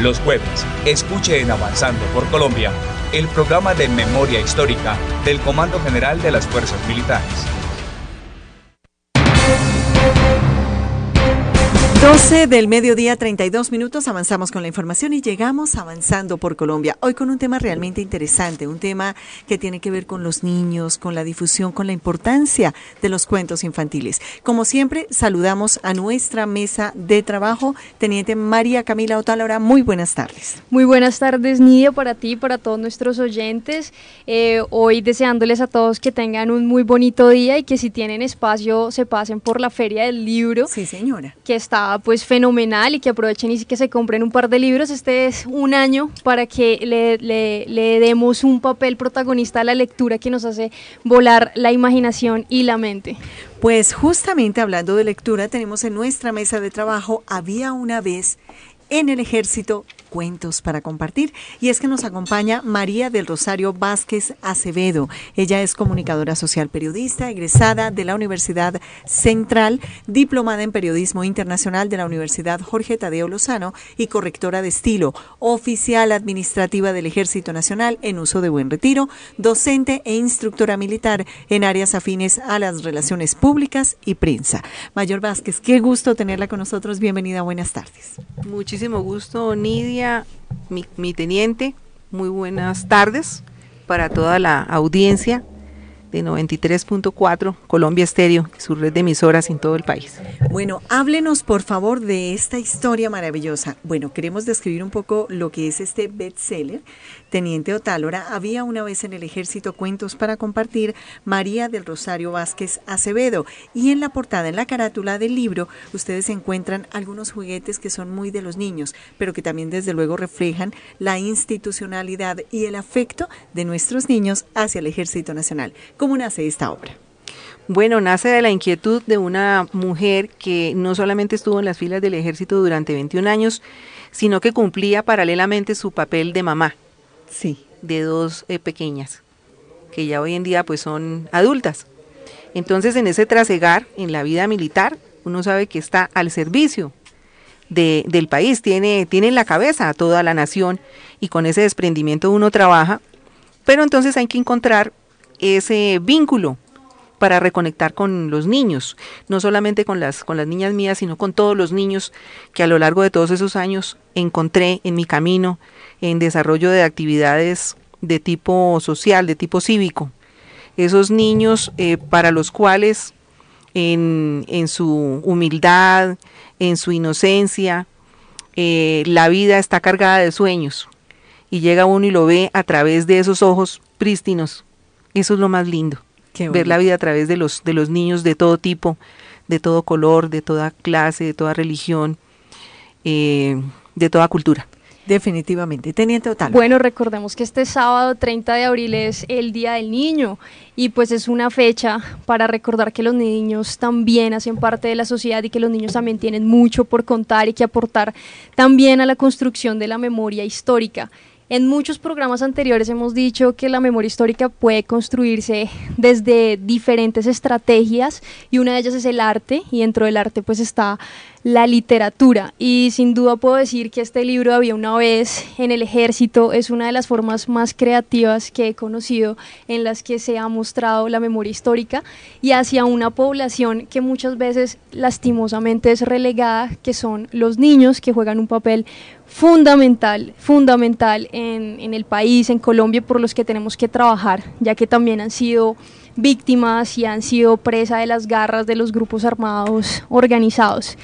Los jueves, escuche en Avanzando por Colombia el programa de memoria histórica del Comando General de las Fuerzas Militares. 12 del mediodía, 32 minutos, avanzamos con la información y llegamos avanzando por Colombia. Hoy con un tema realmente interesante, un tema que tiene que ver con los niños, con la difusión, con la importancia de los cuentos infantiles. Como siempre, saludamos a nuestra mesa de trabajo, Teniente María Camila Otálora. Muy buenas tardes. Muy buenas tardes, Nidia, para ti, para todos nuestros oyentes. Eh, hoy deseándoles a todos que tengan un muy bonito día y que si tienen espacio se pasen por la Feria del Libro. Sí, señora. Que está pues fenomenal y que aprovechen y que se compren un par de libros. Este es un año para que le, le demos un papel protagonista a la lectura que nos hace volar la imaginación y la mente. Pues justamente hablando de lectura, tenemos en nuestra mesa de trabajo, había una vez en el ejército cuentos para compartir. Y es que nos acompaña María del Rosario Vázquez Acevedo. Ella es comunicadora social periodista, egresada de la Universidad Central, diplomada en periodismo internacional de la Universidad Jorge Tadeo Lozano y correctora de estilo, oficial administrativa del Ejército Nacional en uso de buen retiro, docente e instructora militar en áreas afines a las relaciones públicas y prensa. Mayor Vázquez, qué gusto tenerla con nosotros. Bienvenida, buenas tardes. Muchísimo gusto, Nidia mi, teniente, muy buenas tardes para toda la audiencia de 93.4 Colombia Estéreo su red de emisoras en todo el país. Bueno, háblenos por favor de esta historia maravillosa. Bueno, queremos describir un poco lo que es este bestseller Teniente Otálora, había una vez en el ejército cuentos para compartir María del Rosario Vázquez Acevedo y en la portada, en la carátula del libro, ustedes encuentran algunos juguetes que son muy de los niños, pero que también desde luego reflejan la institucionalidad y el afecto de nuestros niños hacia el Ejército Nacional. ¿Cómo nace esta obra? Bueno, nace de la inquietud de una mujer que no solamente estuvo en las filas del ejército durante 21 años, sino que cumplía paralelamente su papel de mamá sí. de dos eh, pequeñas, que ya hoy en día pues son adultas. Entonces en ese trasegar, en la vida militar, uno sabe que está al servicio de, del país, tiene, tiene en la cabeza a toda la nación y con ese desprendimiento uno trabaja, pero entonces hay que encontrar ese vínculo para reconectar con los niños, no solamente con las, con las niñas mías, sino con todos los niños que a lo largo de todos esos años encontré en mi camino en desarrollo de actividades de tipo social, de tipo cívico. Esos niños eh, para los cuales en, en, su humildad, en su inocencia, eh, la vida está cargada de sueños y llega uno y lo ve a través de esos ojos prístinos. Eso es lo más lindo, ver la vida a través de los, de los niños de todo tipo, de todo color, de toda clase, de toda religión, eh, de toda cultura. Definitivamente. Teniente Otalo. Bueno, recordemos que este sábado 30 de abril es el Día del Niño y pues es una fecha para recordar que los niños también hacen parte de la sociedad y que los niños también tienen mucho por contar y que aportar también a la construcción de la memoria histórica. En muchos programas anteriores hemos dicho que la memoria histórica puede construirse desde diferentes estrategias y una de ellas es el arte y dentro del arte pues está la literatura. Y sin duda puedo decir que este libro había una vez en el ejército es una de las formas más creativas que he conocido en las que se ha mostrado la memoria histórica y hacia una población que muchas veces lastimosamente es relegada que son los niños que juegan un papel fundamental, fundamental en, en, el país, en Colombia, por los que tenemos que trabajar, ya que también han sido víctimas y han sido presa de las garras de los grupos armados organizados.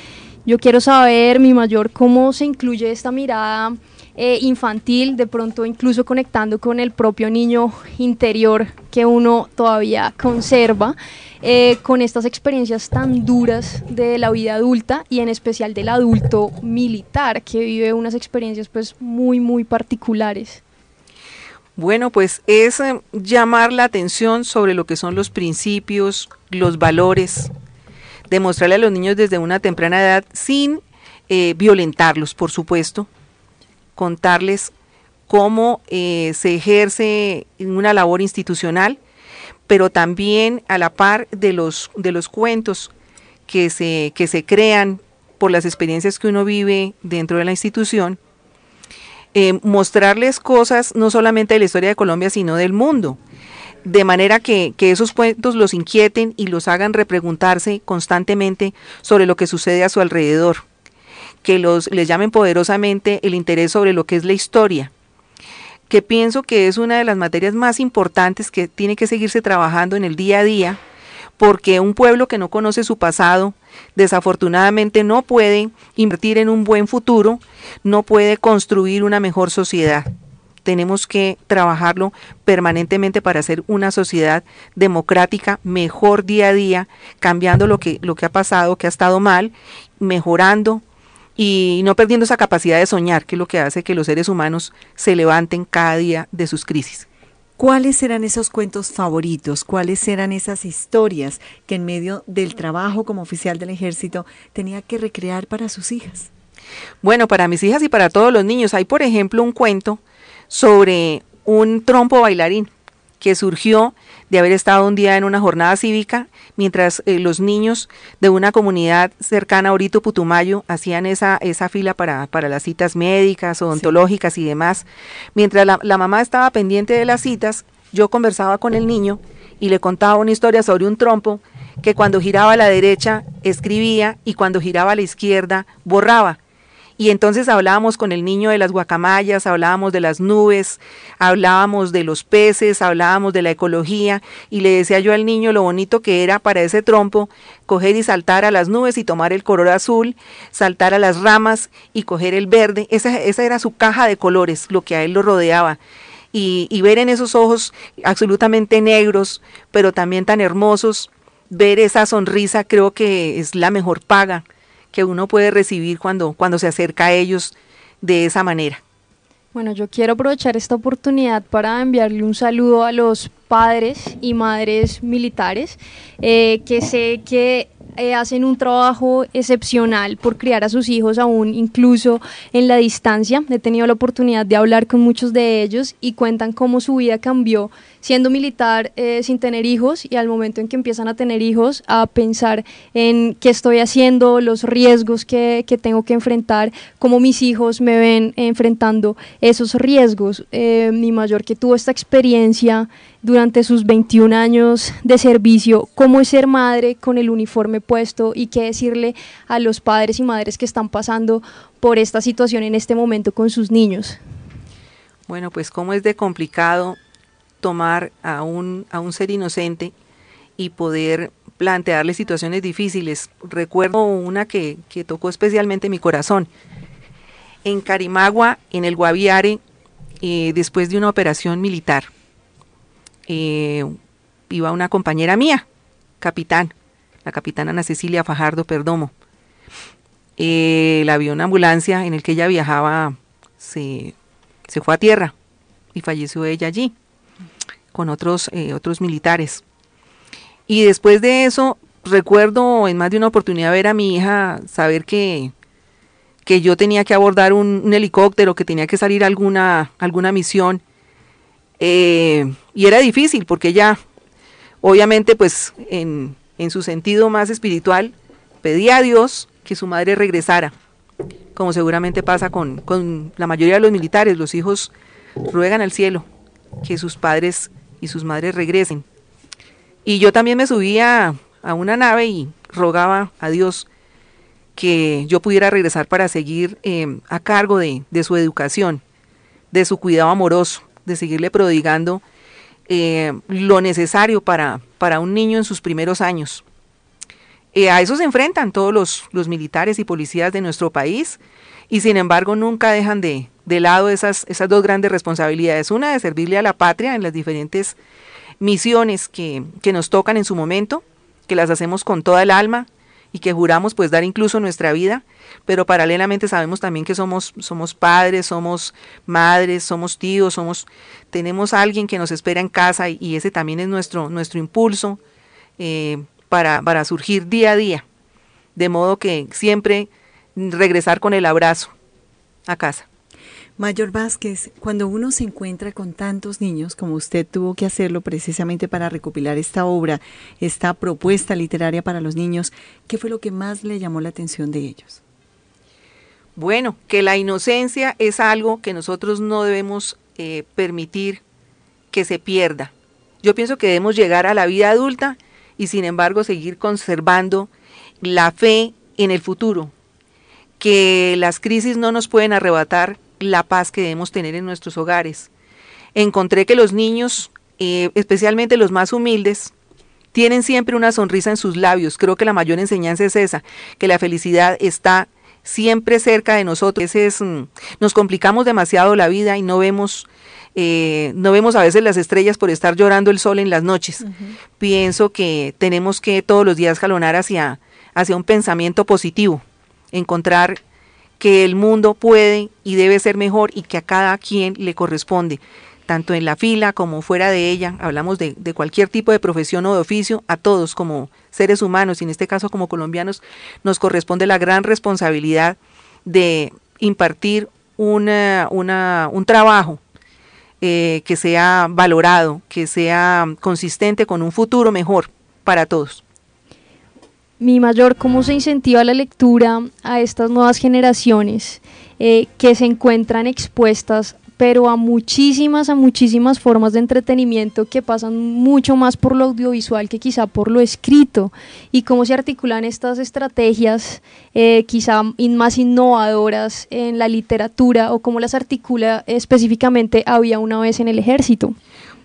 Yo quiero saber, mi mayor, cómo se incluye esta mirada eh, infantil, de pronto incluso conectando con el propio niño interior que uno todavía conserva, eh, con estas experiencias tan duras de la vida adulta y en especial del adulto militar que vive unas experiencias pues muy, muy particulares. Bueno, pues es eh, llamar la atención sobre lo que son los principios, los valores, demostrarle a los niños desde una temprana edad sin violentarlos, por supuesto, contarles cómo eh, se ejerce una labor institucional, pero también a la par de los, de los cuentos que se, que se crean por las experiencias que uno vive dentro de la institución, eh, mostrarles cosas no solamente de la historia de Colombia, sino del mundo. De manera que, que, esos cuentos los inquieten y los hagan repreguntarse constantemente sobre lo que sucede a su alrededor. Que los, les llamen poderosamente el interés sobre lo que es la historia. Que pienso que es una de las materias más importantes que tiene que seguirse trabajando en el día a día, porque un pueblo que no conoce su pasado, desafortunadamente no puede invertir en un buen futuro, no puede construir una mejor sociedad. Tenemos que trabajarlo permanentemente para hacer una sociedad democrática mejor día a día, cambiando lo que, lo que ha pasado, que ha estado mal, mejorando y no perdiendo esa capacidad de soñar, que es lo que hace que los seres humanos se levanten cada día de sus crisis. ¿Cuáles eran esos cuentos favoritos? ¿Cuáles eran esas historias que en medio del trabajo como oficial del ejército tenía que recrear para sus hijas? Bueno, para mis hijas y para todos los niños hay, por ejemplo, un cuento sobre un trompo bailarín que surgió de haber estado un día en una jornada cívica mientras eh, los niños de una comunidad cercana a Orito Putumayo hacían esa, esa fila para, para las citas médicas, odontológicas y demás. Mientras la, la mamá estaba pendiente de las citas, yo conversaba con el niño y le contaba una historia sobre un trompo que cuando giraba a la derecha escribía y cuando giraba a la izquierda borraba. Y entonces hablábamos con el niño de las guacamayas, hablábamos de las nubes, hablábamos de los peces, hablábamos de la ecología y le decía yo al niño lo bonito que era para ese trompo coger y saltar a las nubes y tomar el color azul, saltar a las ramas y coger el verde. Esa, esa era su caja de colores, lo que a él lo rodeaba. Y, y ver en esos ojos absolutamente negros, pero también tan hermosos, ver esa sonrisa creo que es la mejor paga que uno puede recibir cuando, cuando se acerca a ellos de esa manera. Bueno, yo quiero aprovechar esta oportunidad para enviarle un saludo a los padres y madres militares, eh, que sé que eh, hacen un trabajo excepcional por criar a sus hijos aún incluso en la distancia. He tenido la oportunidad de hablar con muchos de ellos y cuentan cómo su vida cambió siendo militar eh, sin tener hijos y al momento en que empiezan a tener hijos a pensar en qué estoy haciendo, los riesgos que, que tengo que enfrentar, cómo mis hijos me ven enfrentando esos riesgos. Eh, mi mayor que tuvo esta experiencia durante sus 21 años de servicio, cómo es ser madre con el uniforme puesto y qué decirle a los padres y madres que están pasando por esta situación en este momento con sus niños. Bueno, pues cómo es de complicado tomar a un, a un ser inocente y poder plantearle situaciones difíciles. Recuerdo una que, que tocó especialmente mi corazón. En Carimagua, en el Guaviare, eh, después de una operación militar, eh, iba una compañera mía, capitán, la capitana Ana Cecilia Fajardo Perdomo. Eh, el avión ambulancia en el que ella viajaba se, se fue a tierra y falleció ella allí con otros, eh, otros militares. Y después de eso, recuerdo en más de una oportunidad ver a mi hija saber que, que yo tenía que abordar un, helicóptero, que tenía que salir a alguna, alguna misión. Eh, y era difícil porque ella, obviamente, pues en, su sentido más espiritual, pedía a Dios que su madre regresara, como seguramente pasa con, la mayoría de los militares. Los hijos ruegan al cielo que sus padres y sus madres regresen. Y yo también me subía a una nave y rogaba a Dios que yo pudiera regresar para seguir em, a cargo de, su educación, de su cuidado amoroso, de seguirle prodigando em, lo necesario para, para un niño en sus primeros años. Eh, a eso se enfrentan todos los, los, militares y policías de nuestro país y sin embargo nunca dejan de, de lado esas, esas dos grandes responsabilidades. Una de servirle a la patria en las diferentes misiones que, que nos tocan en su momento, que las hacemos con toda el alma y que juramos pues dar incluso nuestra vida, pero paralelamente sabemos también que somos, somos padres, somos madres, somos tíos, somos, tenemos a alguien que nos espera en casa y, ese también es nuestro, nuestro impulso eh, para, para surgir día a día. De modo que siempre regresar con el abrazo a casa. Mayor Vázquez, cuando uno se encuentra con tantos niños, como usted tuvo que hacerlo precisamente para recopilar esta obra, esta propuesta literaria para los niños, ¿qué fue lo que más le llamó la atención de ellos? Bueno, que la inocencia es algo que nosotros no debemos eh, permitir que se pierda. Yo pienso que debemos llegar a la vida adulta y sin embargo seguir conservando la fe en el futuro, que las crisis no nos pueden arrebatar la paz que debemos tener en nuestros hogares. Encontré que los niños, eh, especialmente los más humildes, tienen siempre una sonrisa en sus labios. Creo que la mayor enseñanza es esa, que la felicidad está siempre cerca de nosotros. Es, mm, nos complicamos demasiado la vida y no vemos, eh, no vemos a veces las estrellas por estar llorando el sol en las noches. Pienso que tenemos que todos los días jalonar hacia, hacia un pensamiento positivo, encontrar que el mundo puede y debe ser mejor y que a cada quien le corresponde tanto en la fila como fuera de ella, hablamos de, cualquier tipo de profesión o de oficio, a todos como seres humanos y en este caso como colombianos, nos corresponde la gran responsabilidad de impartir una, una, un trabajo eh, que sea valorado, que sea consistente con un futuro mejor para todos. Mi mayor, ¿cómo se incentiva la lectura a estas nuevas generaciones eh, que se encuentran expuestas pero a muchísimas, a muchísimas formas de entretenimiento que pasan mucho más por lo audiovisual que quizá por lo escrito y cómo se articulan estas estrategias eh, quizá más innovadoras en la literatura o cómo las articula específicamente había una vez en el ejército.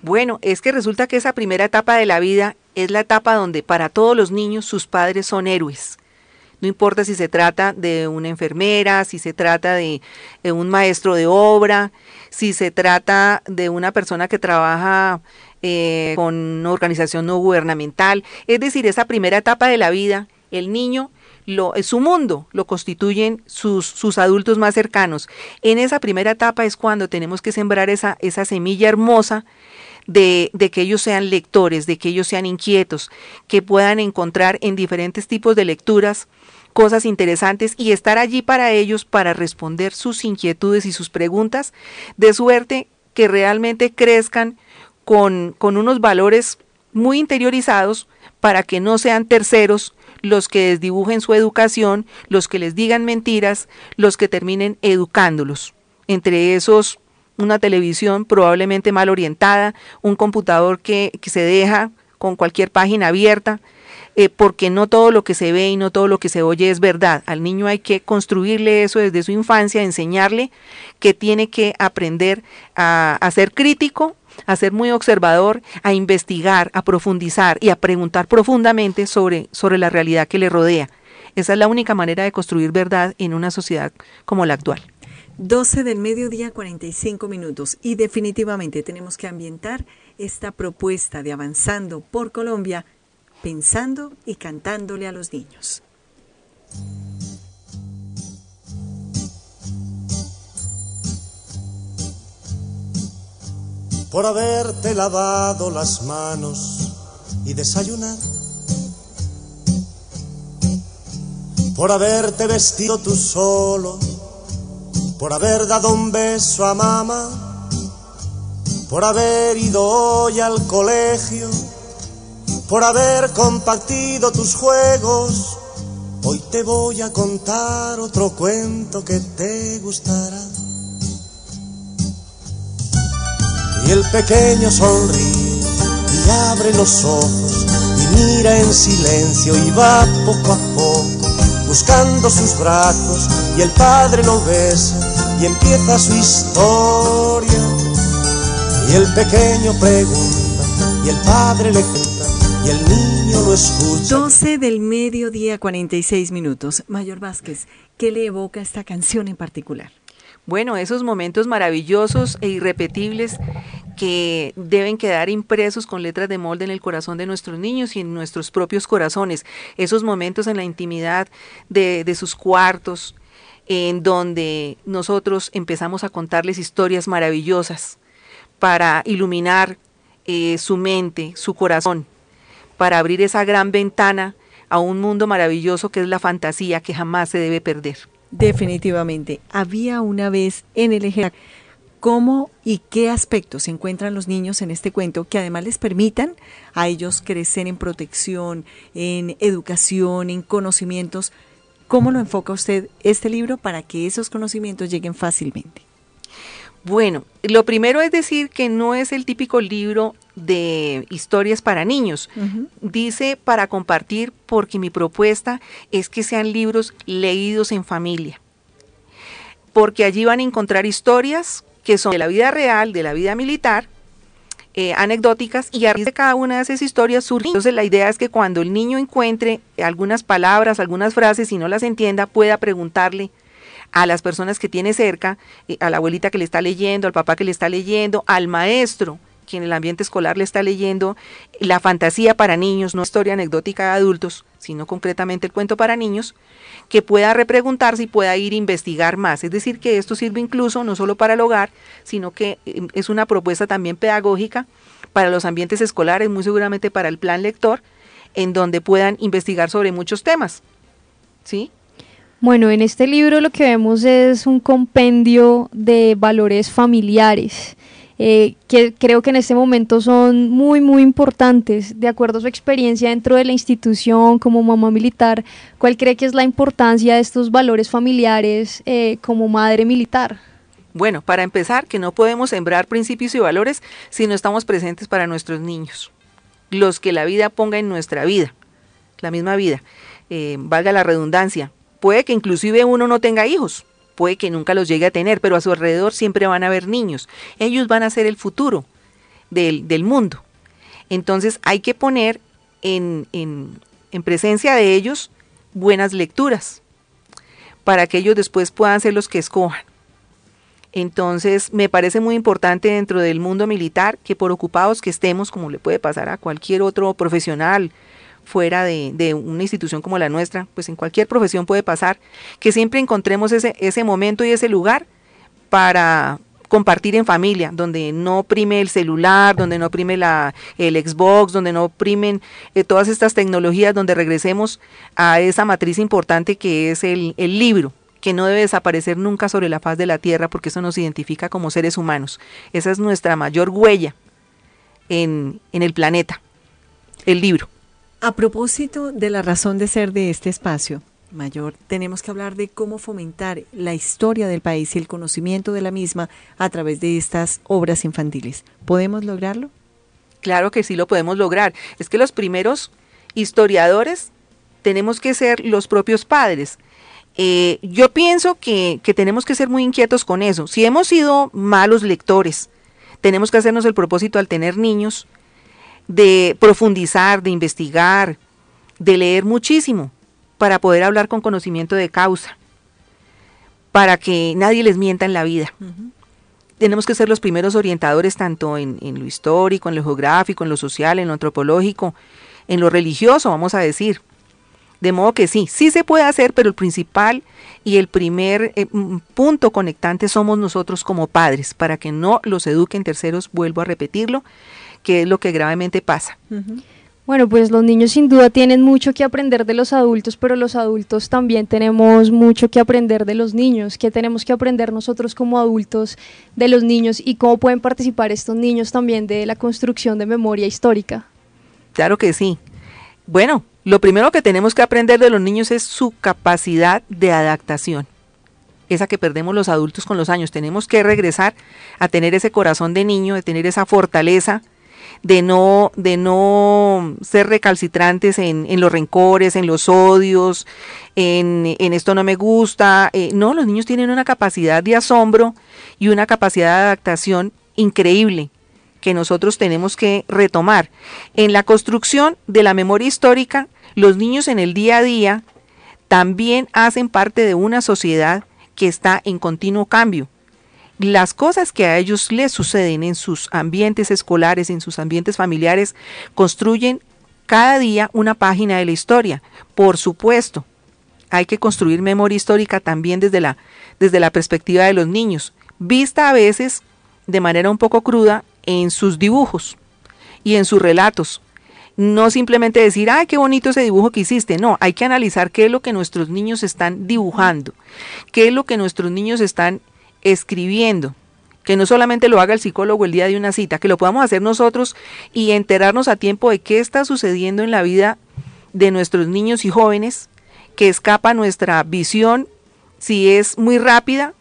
Bueno, es que resulta que esa primera etapa de la vida es la etapa donde para todos los niños sus padres son héroes no importa si se trata de una enfermera, si se trata de, de, un maestro de obra, si se trata de una persona que trabaja eh, con una organización no gubernamental. Es decir, esa primera etapa de la vida, el niño lo, su mundo lo constituyen sus, sus, adultos más cercanos. En esa primera etapa es cuando tenemos que sembrar esa semilla hermosa de, que ellos sean lectores, de que ellos sean inquietos, que puedan encontrar en diferentes tipos de lecturas cosas interesantes y estar allí para ellos para responder sus inquietudes y sus preguntas, de suerte que realmente crezcan con, con unos valores muy interiorizados para que no sean terceros los que desdibujen su educación, los que les digan mentiras, los que terminen educándolos. Entre esos, una televisión probablemente mal orientada, un computador que, que se deja con cualquier página abierta, eh, porque no todo lo que se ve y no todo lo que se oye es verdad. Al niño hay que construirle eso desde su infancia, enseñarle que tiene que aprender a, a ser crítico, a ser muy observador, a investigar, a profundizar y a preguntar profundamente sobre, sobre la realidad que le rodea. Esa es la única manera de construir verdad en una sociedad como la actual. 12 del mediodía, 45 minutos. Y definitivamente tenemos que ambientar esta propuesta de Avanzando por Colombia pensando y cantándole a los niños. Por haberte lavado las manos y desayunar. Por haberte vestido tú solo. Por haber dado un beso a mamá. Por haber ido hoy al colegio por haber compartido tus juegos. Hoy te voy a contar otro cuento que te gustará. Y el pequeño sonríe y abre los ojos y mira en silencio y va poco a poco buscando sus brazos y el padre lo besa y empieza su historia. Y el pequeño pregunta y el padre le y el niño lo escucha. 12 del mediodía, 46 minutos. Mayor Vázquez, ¿qué le evoca esta canción en particular? Bueno, esos momentos maravillosos e irrepetibles que deben quedar impresos con letras de molde en el corazón de nuestros niños y en nuestros propios corazones. Esos momentos en la intimidad de, de sus cuartos, en donde nosotros empezamos a contarles historias maravillosas para iluminar eh, su mente, su corazón para abrir esa gran ventana a un mundo maravilloso que es la fantasía que jamás se debe perder. Definitivamente. Había una vez en el ejército cómo y qué aspectos se encuentran los niños en este cuento que además les permitan a ellos crecer en protección, en educación, en conocimientos ¿Cómo lo enfoca usted este libro para que esos conocimientos lleguen fácilmente? Bueno, lo primero es decir que no es el típico libro de historias para niños. Dice para compartir porque mi propuesta es que sean libros leídos en familia. Porque allí van a encontrar historias que son de la vida real, de la vida militar, eh, anecdóticas y a raíz de cada una de esas historias surge. Entonces la idea es que cuando el niño encuentre algunas palabras, algunas frases y no las entienda, pueda preguntarle a las personas que tiene cerca, eh, a la abuelita que le está leyendo, al papá que le está leyendo, al maestro que en el ambiente escolar le está leyendo, la fantasía para niños, no historia anecdótica de adultos, sino concretamente el cuento para niños, que pueda repreguntarse y pueda ir a investigar más. Es decir, que esto sirve incluso no solo para el hogar, sino que eh, es una propuesta también pedagógica para los ambientes escolares, muy seguramente para el plan lector, en donde puedan investigar sobre muchos temas. ¿Sí? Bueno, en este libro lo que vemos es un compendio de valores familiares. Eh, que creo que en este momento son muy, muy importantes. De acuerdo a su experiencia dentro de la institución como mamá militar, ¿cuál cree que es la importancia de estos valores familiares eh, como madre militar? Bueno, para empezar, que no podemos sembrar principios y valores si no estamos presentes para nuestros niños, los que la vida ponga en nuestra vida, la misma vida, eh, valga la redundancia, Puede que inclusive uno no tenga hijos, puede que nunca los llegue a tener, pero a su alrededor siempre van a haber niños. Ellos van a ser el futuro del, mundo. Entonces hay que poner en, en presencia de ellos buenas lecturas para que ellos después puedan ser los que escojan. Entonces, me parece muy importante dentro del mundo militar que por ocupados que estemos, como le puede pasar a cualquier otro profesional, fuera de, una institución como la nuestra, pues en cualquier profesión puede pasar, que siempre encontremos ese, ese momento y ese lugar para compartir en familia, donde no prime el celular, donde no prime la, el Xbox, donde no primen eh, todas estas tecnologías, donde regresemos a esa matriz importante que es el, libro, que no debe desaparecer nunca sobre la faz de la tierra porque eso nos identifica como seres humanos. Esa es nuestra mayor huella en el planeta, el libro. A propósito de la razón de ser de este espacio, Mayor, tenemos que hablar de cómo fomentar la historia del país y el conocimiento de la misma a través de estas obras infantiles. ¿Podemos lograrlo? Claro que sí lo podemos lograr. Es que los primeros historiadores tenemos que ser los propios padres. Eh, yo pienso que, que tenemos que ser muy inquietos con eso. Si hemos sido malos lectores, tenemos que hacernos el propósito al tener niños de profundizar, de investigar, de leer muchísimo para poder hablar con conocimiento de causa, para que nadie les mienta en la vida. Tenemos que ser los primeros orientadores tanto en, lo histórico, en lo geográfico, en lo social, en lo antropológico, en lo religioso, vamos a decir. De modo que sí, sí se puede hacer, pero el principal y el primer eh, punto conectante somos nosotros como padres, para que no los eduquen terceros, vuelvo a repetirlo, que es lo que gravemente pasa. Bueno, pues los niños sin duda tienen mucho que aprender de los adultos, pero los adultos también tenemos mucho que aprender de los niños, que tenemos que aprender nosotros como adultos de los niños y cómo pueden participar estos niños también de la construcción de memoria histórica. Claro que sí. Bueno, lo primero que tenemos que aprender de los niños es su capacidad de adaptación esa que perdemos los adultos con los años. Tenemos que regresar a tener ese corazón de niño, de tener esa fortaleza de no, de no ser recalcitrantes en, en los rencores, en los odios, en, en esto no me gusta. Eh, no, los niños tienen una capacidad de asombro y una capacidad de adaptación increíble que nosotros tenemos que retomar. En la construcción de la memoria histórica, los niños en el día a día también hacen parte de una sociedad que está en continuo cambio las cosas que a ellos les suceden en sus ambientes escolares, en sus ambientes familiares, construyen cada día una página de la historia. Por supuesto, hay que construir memoria histórica también desde la, desde la perspectiva de los niños, vista a veces de manera un poco cruda en sus dibujos y en sus relatos. No simplemente decir, ay, qué bonito ese dibujo que hiciste. No, hay que analizar qué es lo que nuestros niños están dibujando, qué es lo que nuestros niños están escribiendo, que no solamente lo haga el psicólogo el día de una cita, que lo podamos hacer nosotros y enterarnos a tiempo de qué está sucediendo en la vida de nuestros niños y jóvenes que escapa nuestra visión si es muy rápida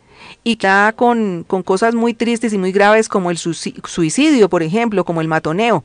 y queda con, con cosas muy tristes y muy graves como el suicidio, por ejemplo, como el matoneo.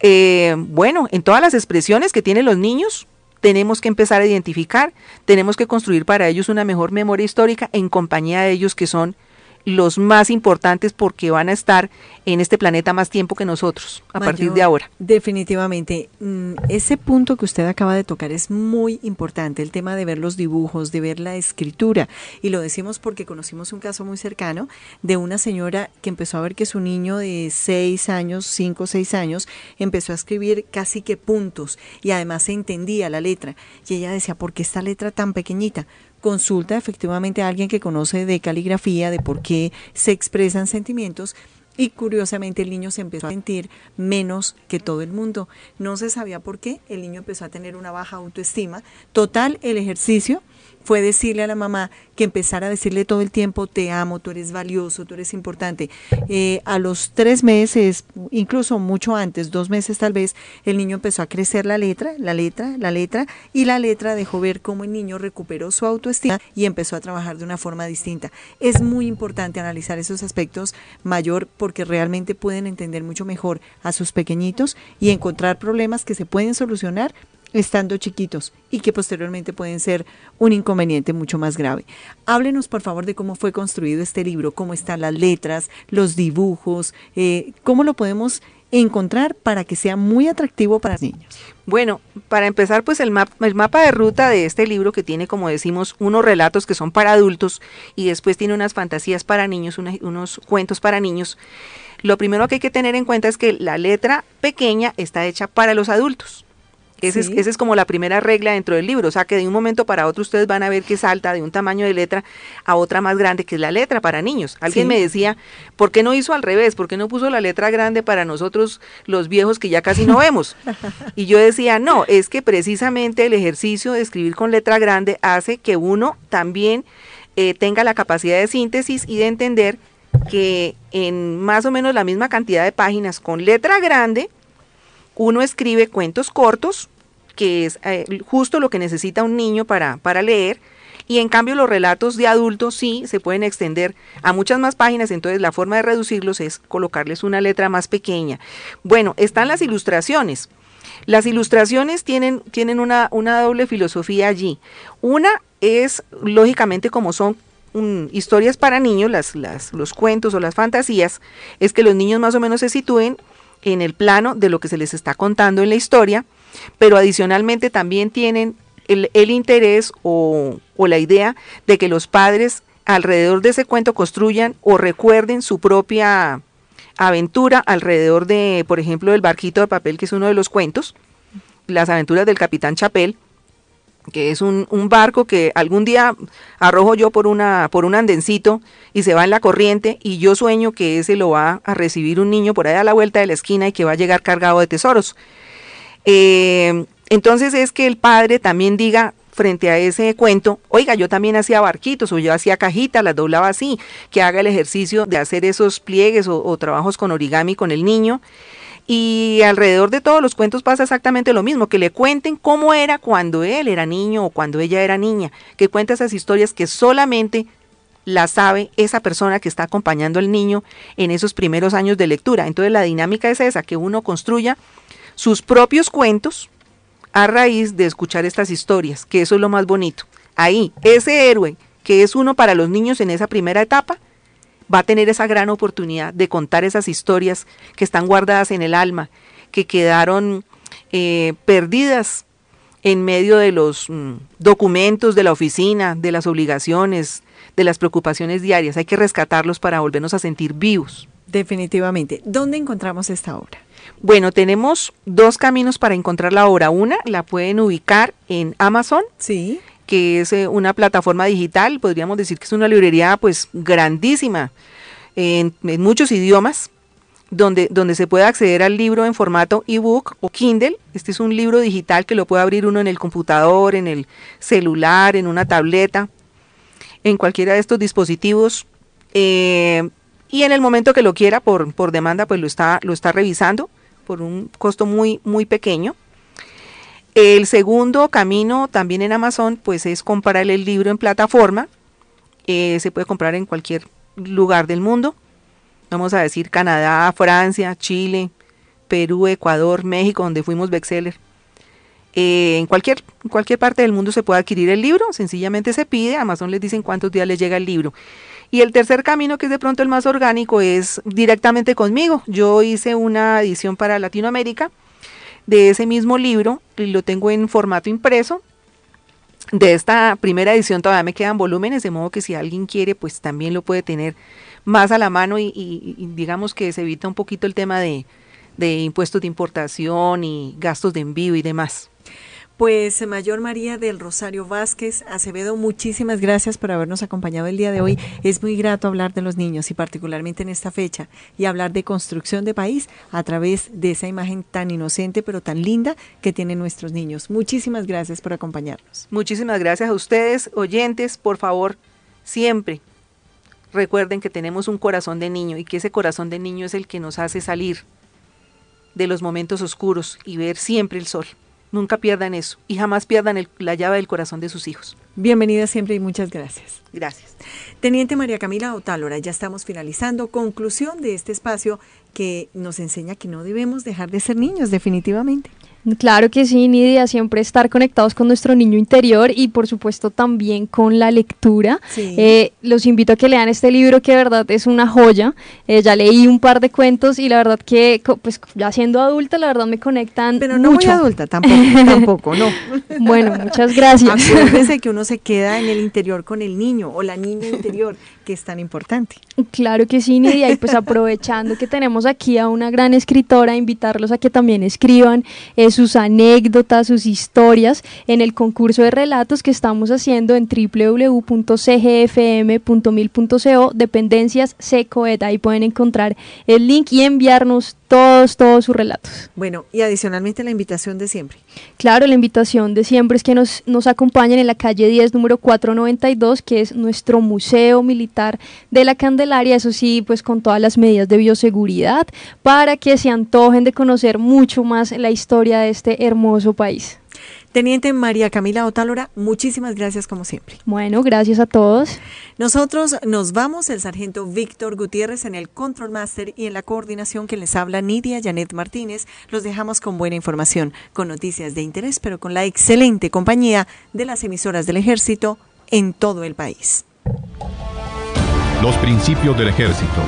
Eh, bueno, en todas las expresiones que tienen los niños, tenemos que empezar a identificar, tenemos que construir para ellos una mejor memoria histórica en compañía de ellos que son los más importantes porque van a estar en este planeta más tiempo que nosotros a partir de ahora. Definitivamente, mm, ese punto que usted acaba de tocar es muy importante, el tema de ver los dibujos, de ver la escritura. Y lo decimos porque conocimos un caso muy cercano de una señora que empezó a ver que su niño de seis años, cinco o seis años, empezó a escribir casi que puntos y además se entendía la letra. Y ella decía, ¿por qué esta letra tan pequeñita? Consulta efectivamente a alguien que conoce de caligrafía, de por qué se expresan sentimientos y curiosamente el niño se empezó a sentir menos que todo el mundo. No se sabía por qué, el niño empezó a tener una baja autoestima. Total, el ejercicio fue decirle a la mamá que empezara a decirle todo el tiempo, te amo, tú eres valioso, tú eres importante. Eh, a los tres meses, incluso mucho antes, dos meses tal vez, el niño empezó a crecer la letra, la letra, la letra, y la letra dejó ver cómo el niño recuperó su autoestima y empezó a trabajar de una forma distinta. Es muy importante analizar esos aspectos mayor porque realmente pueden entender mucho mejor a sus pequeñitos y encontrar problemas que se pueden solucionar estando chiquitos y que posteriormente pueden ser un inconveniente mucho más grave. Háblenos por favor de cómo fue construido este libro, cómo están las letras, los dibujos, eh, cómo lo podemos encontrar para que sea muy atractivo para niños. Bueno, para empezar, pues el, el mapa de ruta de este libro que tiene, como decimos, unos relatos que son para adultos y después tiene unas fantasías para niños, unos cuentos para niños. Lo primero que hay que tener en cuenta es que la letra pequeña está hecha para los adultos. Esa es, como la primera regla dentro del libro, o sea que de un momento para otro ustedes van a ver que salta de un tamaño de letra a otra más grande, que es la letra para niños. Alguien me decía, ¿por qué no hizo al revés? ¿Por qué no puso la letra grande para nosotros los viejos que ya casi no vemos? Y yo decía, no, es que precisamente el ejercicio de escribir con letra grande hace que uno también eh, tenga la capacidad de síntesis y de entender que en más o menos la misma cantidad de páginas con letra grande, uno escribe cuentos cortos, que es eh, justo lo que necesita un niño para, para leer, y en cambio los relatos de adultos sí se pueden extender a muchas más páginas, entonces la forma de reducirlos es colocarles una letra más pequeña. Bueno, están las ilustraciones. Las ilustraciones tienen, tienen una, una doble filosofía allí. Una es, lógicamente, como son mm, historias para niños, las, las, los cuentos o las fantasías, es que los niños más o menos se sitúen en el plano de lo que se les está contando en la historia, pero adicionalmente también tienen el, interés o, o la idea de que los padres alrededor de ese cuento construyan o recuerden su propia aventura alrededor de, por ejemplo, el barquito de papel, que es uno de los cuentos, las aventuras del capitán Chapel, que es un, un, barco que algún día arrojo yo por, una, por un andencito y se va en la corriente y yo sueño que ese lo va a recibir un niño por ahí a la vuelta de la esquina y que va a llegar cargado de tesoros. Eh, entonces es que el padre también diga frente a ese cuento, oiga, yo también hacía barquitos o yo hacía cajitas, las doblaba así, que haga el ejercicio de hacer esos pliegues o trabajos con origami con el niño y alrededor de todos los cuentos pasa exactamente lo mismo, que le cuenten cómo era cuando él era niño o cuando ella era niña, que cuenta esas historias que solamente la sabe esa persona que está acompañando al niño en esos primeros años de lectura. Entonces la dinámica es esa, que uno construya sus propios cuentos a raíz de escuchar estas historias, que eso es lo más bonito. Ahí, ese héroe que es uno para los niños en esa primera etapa, va a tener esa gran oportunidad de contar esas historias que están guardadas en el alma, que quedaron eh, perdidas en medio de los mm, documentos de la oficina, de las obligaciones, de las preocupaciones diarias. Hay que rescatarlos para volvernos a sentir vivos. Definitivamente. ¿Dónde encontramos esta obra? Bueno, tenemos dos caminos para encontrar la obra. Una la pueden ubicar en Amazon. Sí que es eh, una plataforma digital, podríamos decir que es una librería pues grandísima en, muchos idiomas, donde, donde se puede acceder al libro en formato ebook o Kindle. Este es un libro digital que lo puede abrir uno en el computador, en el celular, en una tableta, en cualquiera de estos dispositivos. Eh, y en el momento que lo quiera por, por demanda, pues lo está, lo está revisando por un costo muy, muy pequeño. El segundo camino también en Amazon, pues es comprar el libro en plataforma. Eh, se puede comprar en cualquier lugar del mundo. Vamos a decir Canadá, Francia, Chile, Perú, Ecuador, México, donde fuimos bestseller. Eh, en, cualquier, en cualquier parte del mundo se puede adquirir el libro, sencillamente se pide, Amazon les dicen cuántos días les llega el libro. Y el tercer camino, que es de pronto el más orgánico, es directamente conmigo. Yo hice una edición para Latinoamérica de ese mismo libro y lo tengo en formato impreso. De esta primera edición todavía me quedan volúmenes, de modo que si alguien quiere, pues también lo puede tener más a la mano y, digamos que se evita un poquito el tema de, de impuestos de importación y gastos de envío y demás. Pues Mayor María del Rosario Vázquez Acevedo, muchísimas gracias por habernos acompañado el día de hoy. Es muy grato hablar de los niños y particularmente en esta fecha y hablar de construcción de país a través de esa imagen tan inocente pero tan linda que tienen nuestros niños. Muchísimas gracias por acompañarnos. Muchísimas gracias a ustedes, oyentes, por favor, siempre recuerden que tenemos un corazón de niño y que ese corazón de niño es el que nos hace salir de los momentos oscuros y ver siempre el sol. Nunca pierdan eso y jamás pierdan la llave del corazón de sus hijos. Bienvenida siempre y muchas gracias. Gracias. Teniente María Camila Otálora, ya estamos finalizando. Conclusión de este espacio que nos enseña que no debemos dejar de ser niños, definitivamente. Claro que sí, Nidia, siempre estar conectados con nuestro niño interior y por supuesto también con la lectura. Eh, los invito a que lean este libro que de verdad es una joya. Eh, ya leí un par de cuentos y la verdad que pues ya siendo adulta la verdad me conectan Pero no mucho. muy adulta tampoco, tampoco, no. Bueno, muchas gracias. Acuérdese que uno se queda en el interior con el niño o la niña interior, que es tan importante. Claro que sí, Nidia, y pues aprovechando que tenemos aquí a una gran escritora, invitarlos a que también escriban sus anécdotas, sus historias en el concurso de relatos que estamos haciendo en www.cgfm.mil.co, dependencias SECOED. Ahí pueden encontrar el link y enviarnos todos, todos sus relatos. Bueno, y adicionalmente la invitación de siempre. Claro, la invitación de siempre es que nos, nos acompañen en la calle 10, número 492, que es nuestro Museo Militar de la Candelaria, eso sí, pues con todas las medidas de bioseguridad, para que se antojen de conocer mucho más la historia de este hermoso país. Teniente María Camila Otálora, muchísimas gracias como siempre. Bueno, gracias a todos. Nosotros nos vamos, el sargento Víctor Gutiérrez en el Control Master y en la coordinación que les habla Nidia Janet Martínez. Los dejamos con buena información, con noticias de interés, pero con la excelente compañía de las emisoras del ejército en todo el país. Los principios del ejército